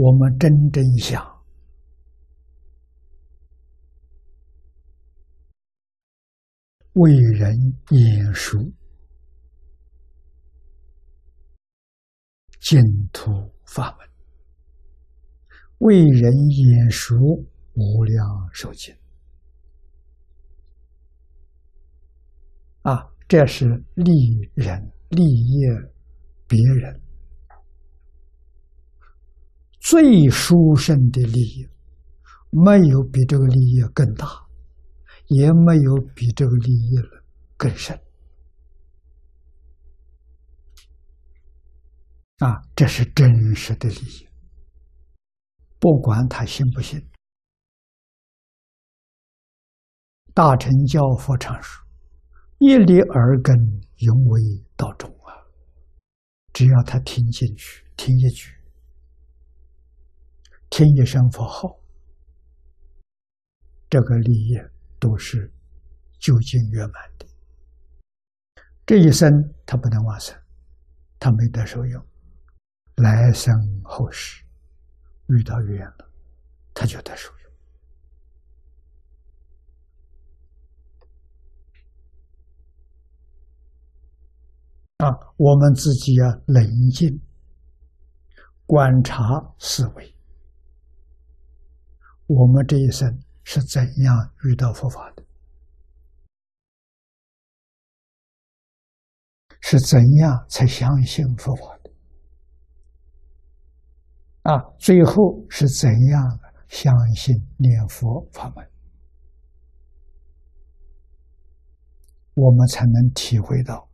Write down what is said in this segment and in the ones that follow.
我们真正想为人演说净土法门，为人演说无量寿经。啊，这是利人利业别人。最殊胜的利益，没有比这个利益更大，也没有比这个利益了更深。啊，这是真实的利益，不管他信不信。大乘教佛常说：“一粒耳根，永为道中啊！”只要他听进去，听一句。听一声佛号，这个利益都是究竟圆满的。这一生他不能往生，他没得受用。来生后世遇到缘了，他就得受用。啊，我们自己要冷静观察思维。我们这一生是怎样遇到佛法的？是怎样才相信佛法的？啊，最后是怎样相信念佛法门？我们才能体会到，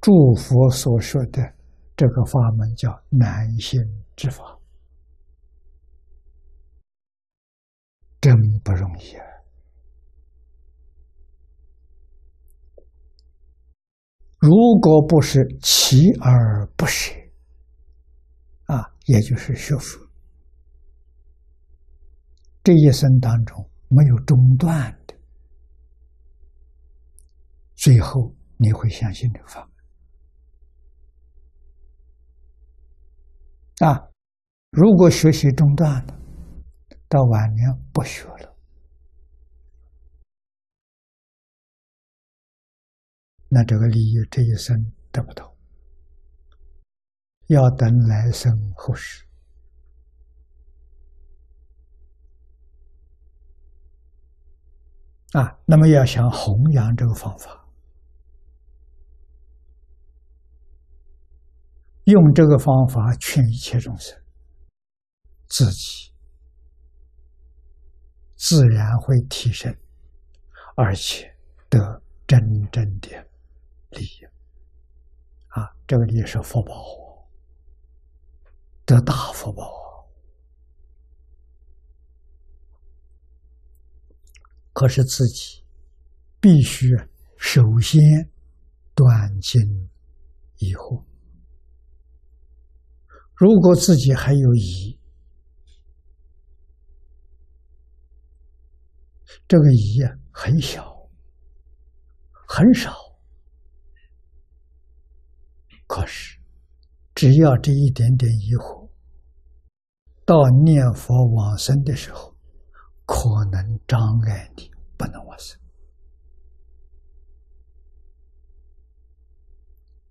诸佛所说的这个法门叫难信之法。真不容易啊！如果不是锲而不舍啊，也就是学佛，这一生当中没有中断的，最后你会相信这个法啊。如果学习中断了，到晚年不学了，那这个利益这一生得不到，要等来生后世啊。那么要想弘扬这个方法，用这个方法劝一切众生，自己。自然会提升，而且得真正的利益啊！这个利益是福报，得大福报。可是自己必须首先断尽疑惑。如果自己还有疑，这个疑啊，很小，很少。可是，只要这一点点疑惑，到念佛往生的时候，可能障碍你不能往生。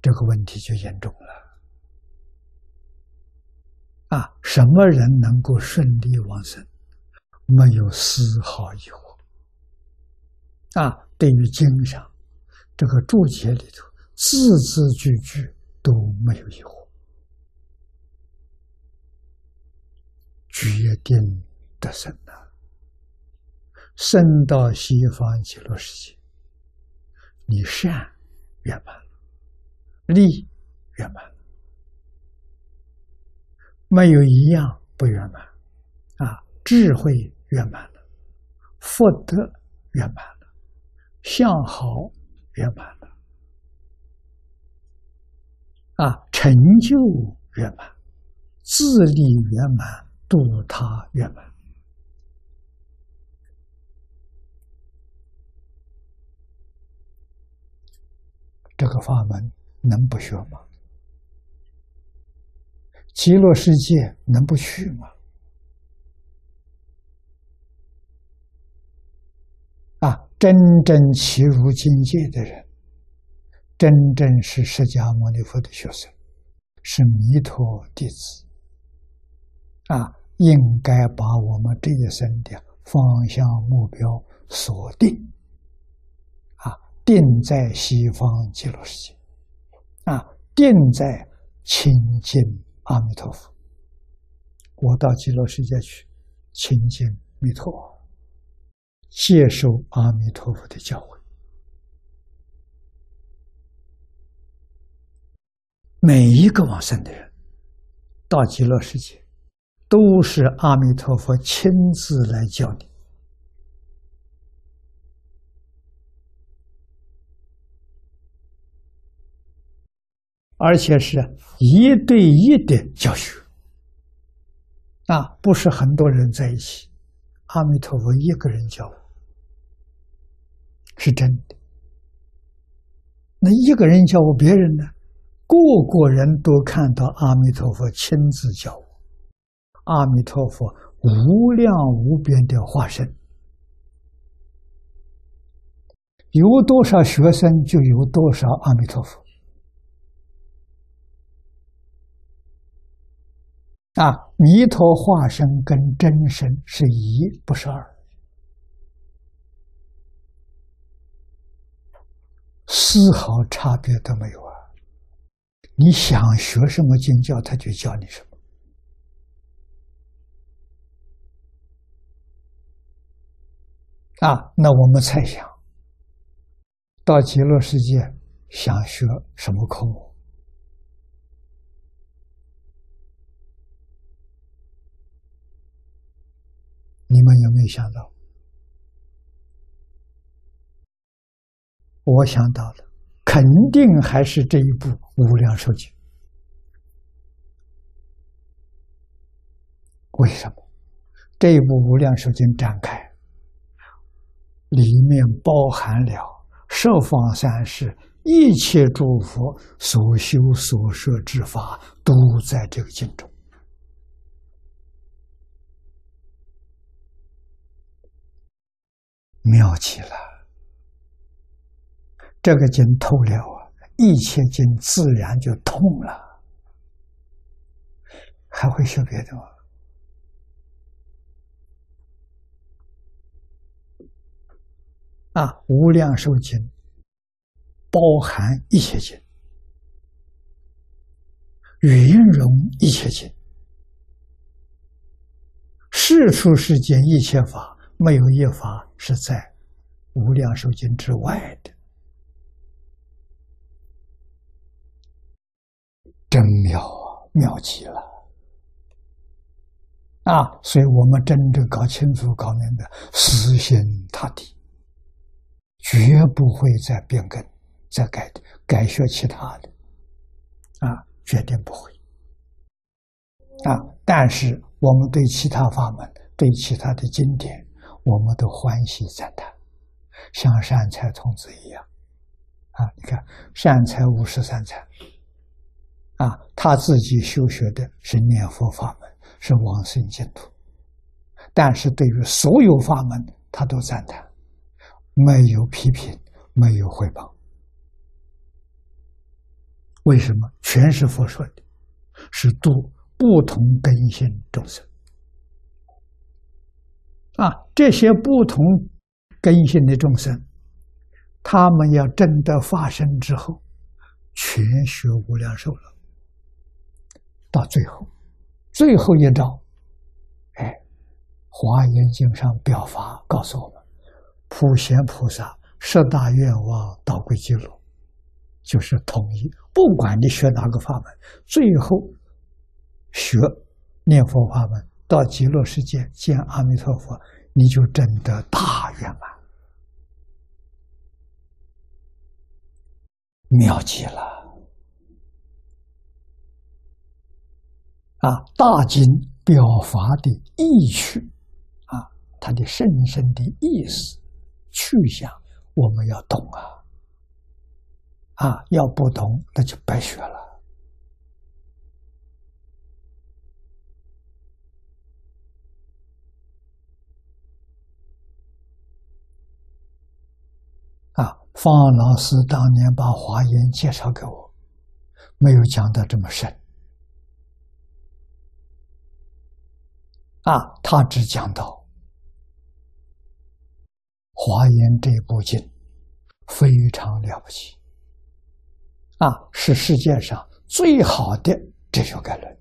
这个问题就严重了。啊，什么人能够顺利往生？没有丝毫疑惑。啊，对于经上这个注解里头，字字句句都没有疑惑，决定得生呐，生到西方极乐世界，你善圆满了，利圆满了，没有一样不圆满，啊，智慧圆满了，福德圆满了。相好圆满了，啊，成就圆满，自利圆满，度他圆满，这个法门能不学吗？极乐世界能不去吗？啊，真正起入境界的人，真正是释迦牟尼佛的学生，是弥陀弟子。啊，应该把我们这一生的方向目标锁定，啊，定在西方极乐世界，啊，定在亲近阿弥陀佛。我到极乐世界去亲近弥陀。接受阿弥陀佛的教诲，每一个往生的人到极乐世界，都是阿弥陀佛亲自来教你，而且是一对一的教学，啊，不是很多人在一起，阿弥陀佛一个人教我。是真的。那一个人教我，别人呢？个个人都看到阿弥陀佛亲自教我。阿弥陀佛无量无边的化身，有多少学生就有多少阿弥陀佛。啊，弥陀化身跟真身是一，不是二。丝毫差别都没有啊！你想学什么经教，他就教你什么。啊，那我们猜想，到极乐世界想学什么科目？你们有没有想到？我想到了，肯定还是这一部《无量寿经》。为什么？这一部《无量寿经》展开，里面包含了十方三世一切诸佛所修所设之法，都在这个经中，妙极了。这个经透了啊，一切经自然就通了，还会学别的吗？啊，无量寿经包含一切经，云容一切经，世俗世间一切法，没有一法是在无量寿经之外的。真妙啊，妙极了！啊，所以我们真正搞清楚、搞明白，死心塌地，绝不会再变更、再改改学其他的，啊，绝对不会。啊，但是我们对其他法门、对其他的经典，我们都欢喜赞叹，像善财童子一样，啊，你看善财五十三财。啊，他自己修学的是念佛法门，是往生净土，但是对于所有法门，他都赞叹，没有批评，没有汇报。为什么？全是佛说的，是度不同根性众生。啊，这些不同根性的众生，他们要证得法身之后，全学无量寿了。到最后，最后一招，哎，《华严经》上表法告诉我们：普贤菩萨十大愿望导归极乐，就是统一。不管你学哪个法门，最后学念佛法门，到极乐世界见阿弥陀佛，你就真得大圆满，妙极了。啊，大经表法的意趣，啊，它的深深的意思、去向，我们要懂啊！啊，要不懂，那就白学了。方老师当年把华严介绍给我，没有讲的这么深。啊，他只讲到华严这部经非常了不起，啊，是世界上最好的哲学概论。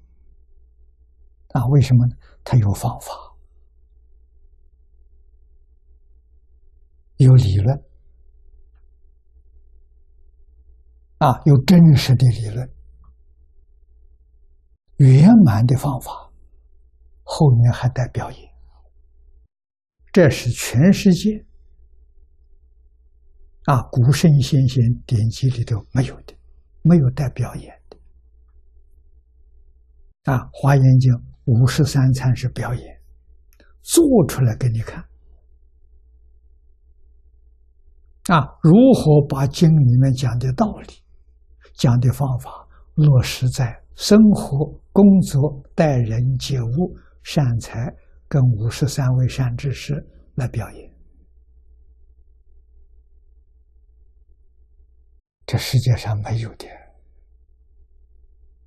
啊，为什么呢？他有方法，有理论，啊，有真实的理论，圆满的方法，后面还带表演，这是全世界啊古圣先贤典籍里头没有的，没有带表演的，啊，《华严经》。五十三参是表演，做出来给你看啊！如何把经里面讲的道理、讲的方法落实在生活、工作、待人接物、善财，跟五十三位善知识来表演，这世界上没有的。